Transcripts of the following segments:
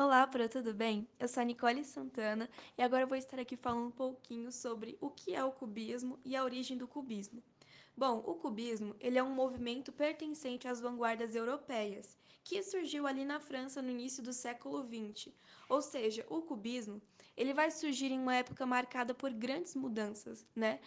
Olá, Pro, tudo bem? Eu sou a Nicole Santana e agora vou estar aqui falando um pouquinho sobre o que é o cubismo e a origem do cubismo. Bom, o cubismo ele é um movimento pertencente às vanguardas europeias, que surgiu ali na França no início do século XX. Ou seja, o cubismo ele vai surgir em uma época marcada por grandes mudanças, né?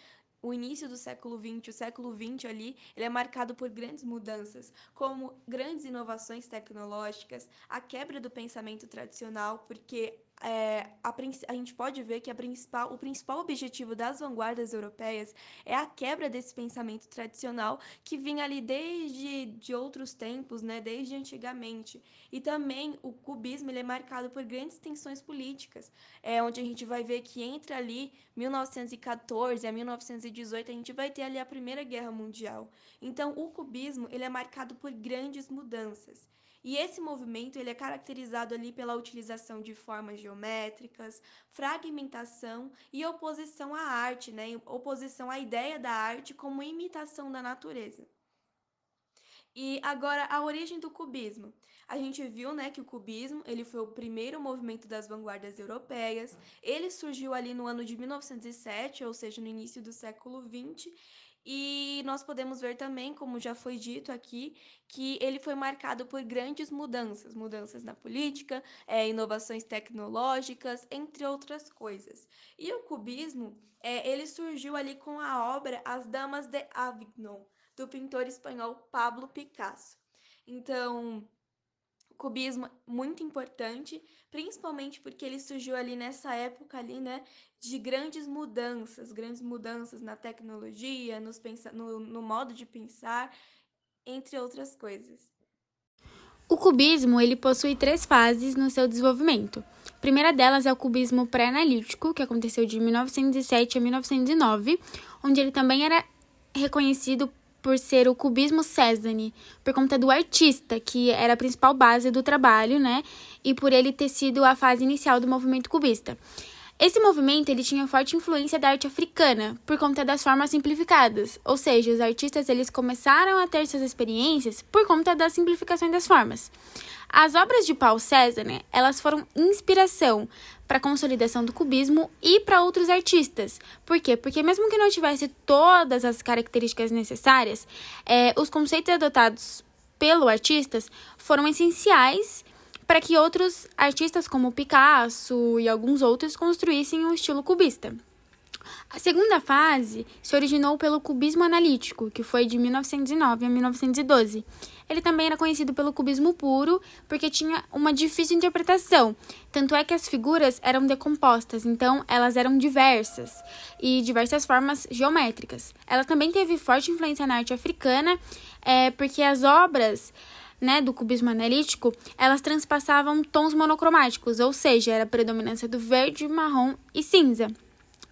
O início do século XX, o século XX ali, ele é marcado por grandes mudanças, como grandes inovações tecnológicas, a quebra do pensamento tradicional, porque é, a, a, gente pode ver que a principal, o principal objetivo das vanguardas europeias é a quebra desse pensamento tradicional que vinha ali desde de outros tempos, né, desde antigamente. E também o cubismo ele é marcado por grandes tensões políticas, é, onde a gente vai ver que entre ali 1914 a 1918 a gente vai ter ali a Primeira Guerra Mundial. Então o cubismo ele é marcado por grandes mudanças. E esse movimento ele é caracterizado ali pela utilização de formas geométricas, fragmentação e oposição à arte, né? oposição à ideia da arte como imitação da natureza. E agora a origem do cubismo. A gente viu, né, que o cubismo, ele foi o primeiro movimento das vanguardas europeias. Ele surgiu ali no ano de 1907, ou seja, no início do século 20, e nós podemos ver também, como já foi dito aqui, que ele foi marcado por grandes mudanças, mudanças na política, é, inovações tecnológicas, entre outras coisas. E o cubismo, é, ele surgiu ali com a obra As Damas de Avignon, do pintor espanhol Pablo Picasso. Então, cubismo muito importante, principalmente porque ele surgiu ali nessa época ali, né, de grandes mudanças, grandes mudanças na tecnologia, nos pensa no, no modo de pensar, entre outras coisas. O cubismo ele possui três fases no seu desenvolvimento. A primeira delas é o cubismo pré-analítico, que aconteceu de 1907 a 1909, onde ele também era reconhecido por ser o cubismo Cézanne, por conta do artista, que era a principal base do trabalho, né? E por ele ter sido a fase inicial do movimento cubista. Esse movimento ele tinha forte influência da arte africana por conta das formas simplificadas, ou seja, os artistas eles começaram a ter suas experiências por conta da simplificação das formas. As obras de Paul Cézanne, elas foram inspiração para a consolidação do cubismo e para outros artistas. Por quê? Porque mesmo que não tivesse todas as características necessárias, é, os conceitos adotados pelo artistas foram essenciais para que outros artistas como Picasso e alguns outros construíssem o estilo cubista. A segunda fase se originou pelo cubismo analítico, que foi de 1909 a 1912. Ele também era conhecido pelo cubismo puro, porque tinha uma difícil interpretação. Tanto é que as figuras eram decompostas, então elas eram diversas e diversas formas geométricas. Ela também teve forte influência na arte africana, é, porque as obras né, do cubismo analítico, elas transpassavam tons monocromáticos, ou seja, era a predominância do verde, marrom e cinza.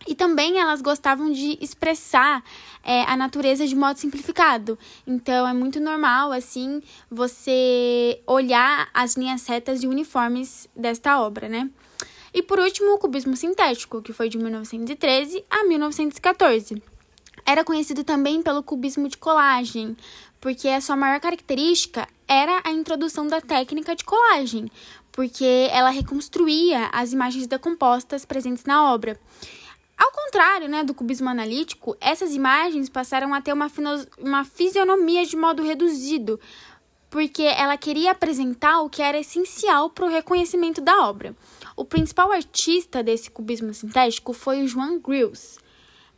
E também elas gostavam de expressar é, a natureza de modo simplificado. Então é muito normal, assim, você olhar as linhas retas e uniformes desta obra, né? E por último, o cubismo sintético, que foi de 1913 a 1914. Era conhecido também pelo cubismo de colagem, porque a sua maior característica era a introdução da técnica de colagem, porque ela reconstruía as imagens decompostas presentes na obra. Ao contrário né, do cubismo analítico, essas imagens passaram a ter uma, uma fisionomia de modo reduzido, porque ela queria apresentar o que era essencial para o reconhecimento da obra. O principal artista desse cubismo sintético foi o Joan Grills.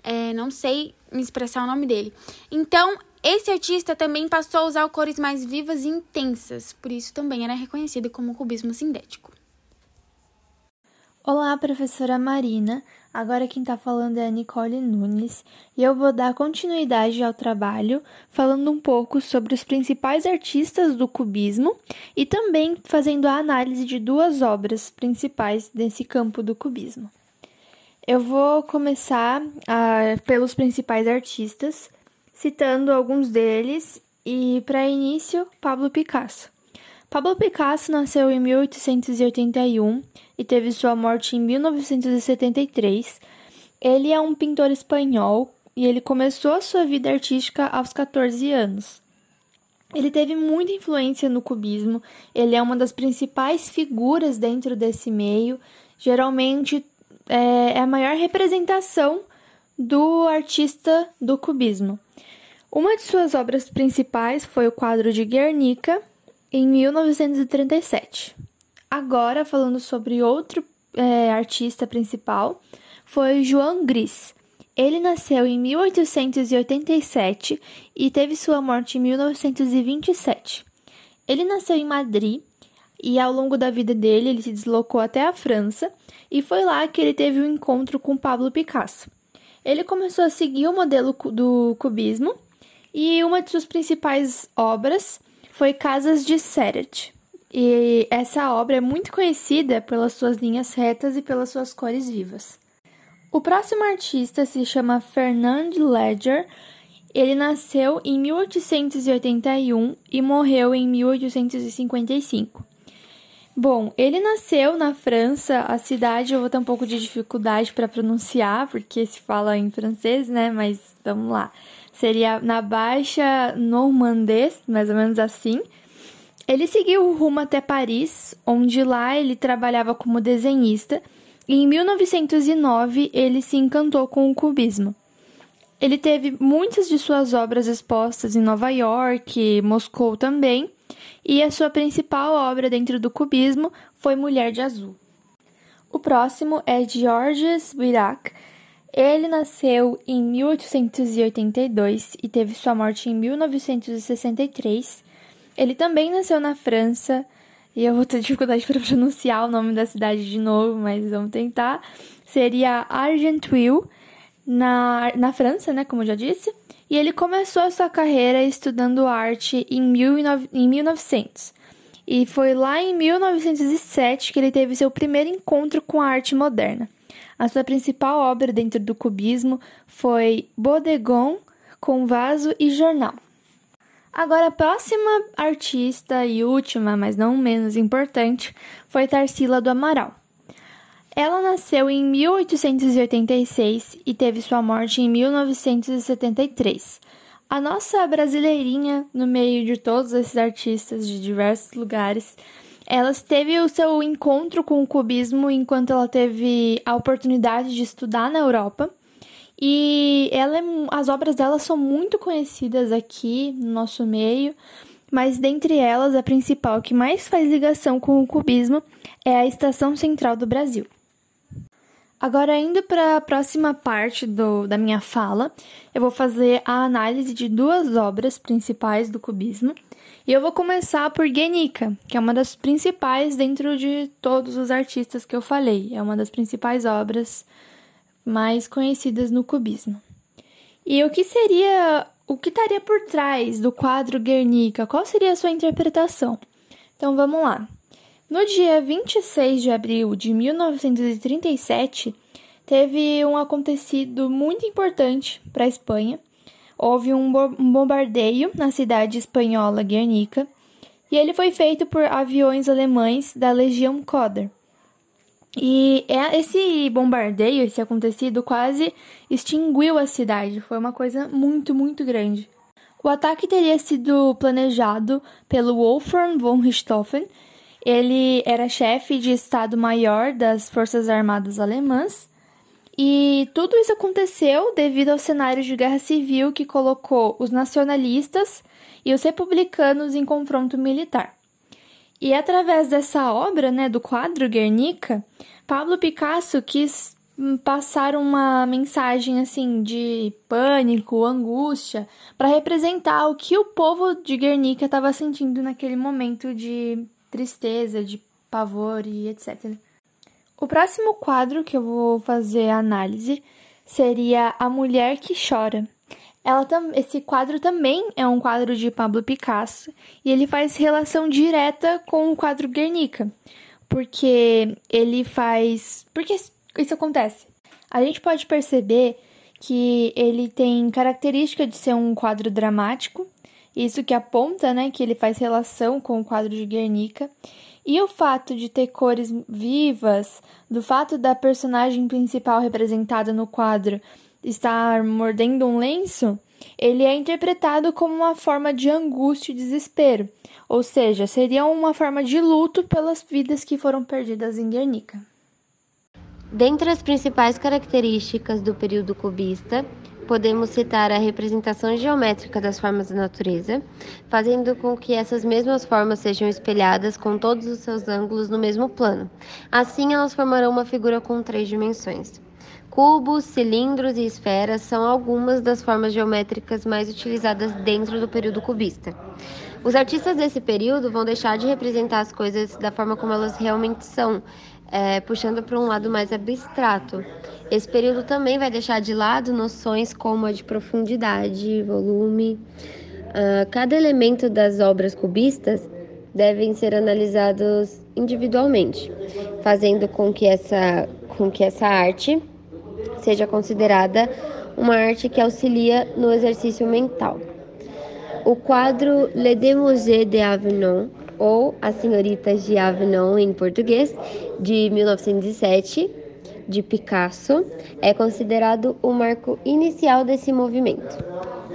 É, não sei me expressar o nome dele. Então, esse artista também passou a usar cores mais vivas e intensas, por isso também era reconhecido como cubismo sintético. Olá, professora Marina. Agora quem está falando é a Nicole Nunes e eu vou dar continuidade ao trabalho falando um pouco sobre os principais artistas do cubismo e também fazendo a análise de duas obras principais desse campo do cubismo. Eu vou começar uh, pelos principais artistas, citando alguns deles, e para início, Pablo Picasso. Pablo Picasso nasceu em 1881 e teve sua morte em 1973. Ele é um pintor espanhol e ele começou a sua vida artística aos 14 anos. Ele teve muita influência no cubismo, ele é uma das principais figuras dentro desse meio. Geralmente é, é a maior representação do artista do cubismo. Uma de suas obras principais foi o quadro de Guernica, em 1937. Agora, falando sobre outro é, artista principal, foi João Gris. Ele nasceu em 1887 e teve sua morte em 1927. Ele nasceu em Madrid e ao longo da vida dele ele se deslocou até a França e foi lá que ele teve um encontro com Pablo Picasso. Ele começou a seguir o modelo do cubismo e uma de suas principais obras foi Casas de Seret. E essa obra é muito conhecida pelas suas linhas retas e pelas suas cores vivas. O próximo artista se chama Fernand Ledger. Ele nasceu em 1881 e morreu em 1855. Bom, ele nasceu na França, a cidade eu vou ter um pouco de dificuldade para pronunciar, porque se fala em francês, né? Mas vamos lá. Seria na Baixa Normandês, mais ou menos assim. Ele seguiu o rumo até Paris, onde lá ele trabalhava como desenhista, e em 1909 ele se encantou com o cubismo. Ele teve muitas de suas obras expostas em Nova York, Moscou também, e a sua principal obra dentro do cubismo foi Mulher de Azul. O próximo é Georges Virac. Ele nasceu em 1882 e teve sua morte em 1963. Ele também nasceu na França, e eu vou ter dificuldade para pronunciar o nome da cidade de novo, mas vamos tentar. Seria Argenteuil, na, na França, né, como eu já disse. E ele começou a sua carreira estudando arte em, em 1900. E foi lá em 1907 que ele teve seu primeiro encontro com a arte moderna. A sua principal obra dentro do cubismo foi Bodegon com vaso e jornal. Agora, a próxima artista e última, mas não menos importante, foi Tarsila do Amaral. Ela nasceu em 1886 e teve sua morte em 1973. A nossa brasileirinha, no meio de todos esses artistas de diversos lugares, ela teve o seu encontro com o cubismo enquanto ela teve a oportunidade de estudar na Europa. E ela é, as obras dela são muito conhecidas aqui no nosso meio, mas dentre elas, a principal que mais faz ligação com o cubismo é a Estação Central do Brasil. Agora, indo para a próxima parte do, da minha fala, eu vou fazer a análise de duas obras principais do cubismo. E eu vou começar por Guernica, que é uma das principais dentro de todos os artistas que eu falei. É uma das principais obras mais conhecidas no cubismo. E o que seria, o que estaria por trás do quadro Guernica? Qual seria a sua interpretação? Então vamos lá. No dia 26 de abril de 1937, teve um acontecido muito importante para a Espanha. Houve um bombardeio na cidade espanhola Guernica e ele foi feito por aviões alemães da Legião Koder. E é, esse bombardeio, esse acontecido, quase extinguiu a cidade. Foi uma coisa muito, muito grande. O ataque teria sido planejado pelo Wolfram von Richthofen, ele era chefe de Estado-Maior das Forças Armadas Alemãs. E tudo isso aconteceu devido ao cenário de guerra civil que colocou os nacionalistas e os republicanos em confronto militar. E através dessa obra, né, do quadro Guernica, Pablo Picasso quis hum, passar uma mensagem assim de pânico, angústia, para representar o que o povo de Guernica estava sentindo naquele momento de tristeza, de pavor e etc. O próximo quadro que eu vou fazer a análise seria A Mulher que Chora. Ela esse quadro também é um quadro de Pablo Picasso e ele faz relação direta com o quadro Guernica, porque ele faz. Porque isso acontece? A gente pode perceber que ele tem característica de ser um quadro dramático, isso que aponta, né, que ele faz relação com o quadro de Guernica. E o fato de ter cores vivas, do fato da personagem principal representada no quadro estar mordendo um lenço, ele é interpretado como uma forma de angústia e desespero, ou seja, seria uma forma de luto pelas vidas que foram perdidas em Guernica. Dentre as principais características do período cubista, podemos citar a representação geométrica das formas da natureza, fazendo com que essas mesmas formas sejam espelhadas com todos os seus ângulos no mesmo plano. Assim, elas formarão uma figura com três dimensões. Cubos, cilindros e esferas são algumas das formas geométricas mais utilizadas dentro do período cubista. Os artistas desse período vão deixar de representar as coisas da forma como elas realmente são, é, puxando para um lado mais abstrato. Esse período também vai deixar de lado noções como a de profundidade, volume. Uh, cada elemento das obras cubistas devem ser analisados individualmente, fazendo com que essa, com que essa arte seja considerada uma arte que auxilia no exercício mental. O quadro Le Demoiselles de Avignon ou As Senhoritas de Avignon em português, de 1907, de Picasso, é considerado o marco inicial desse movimento.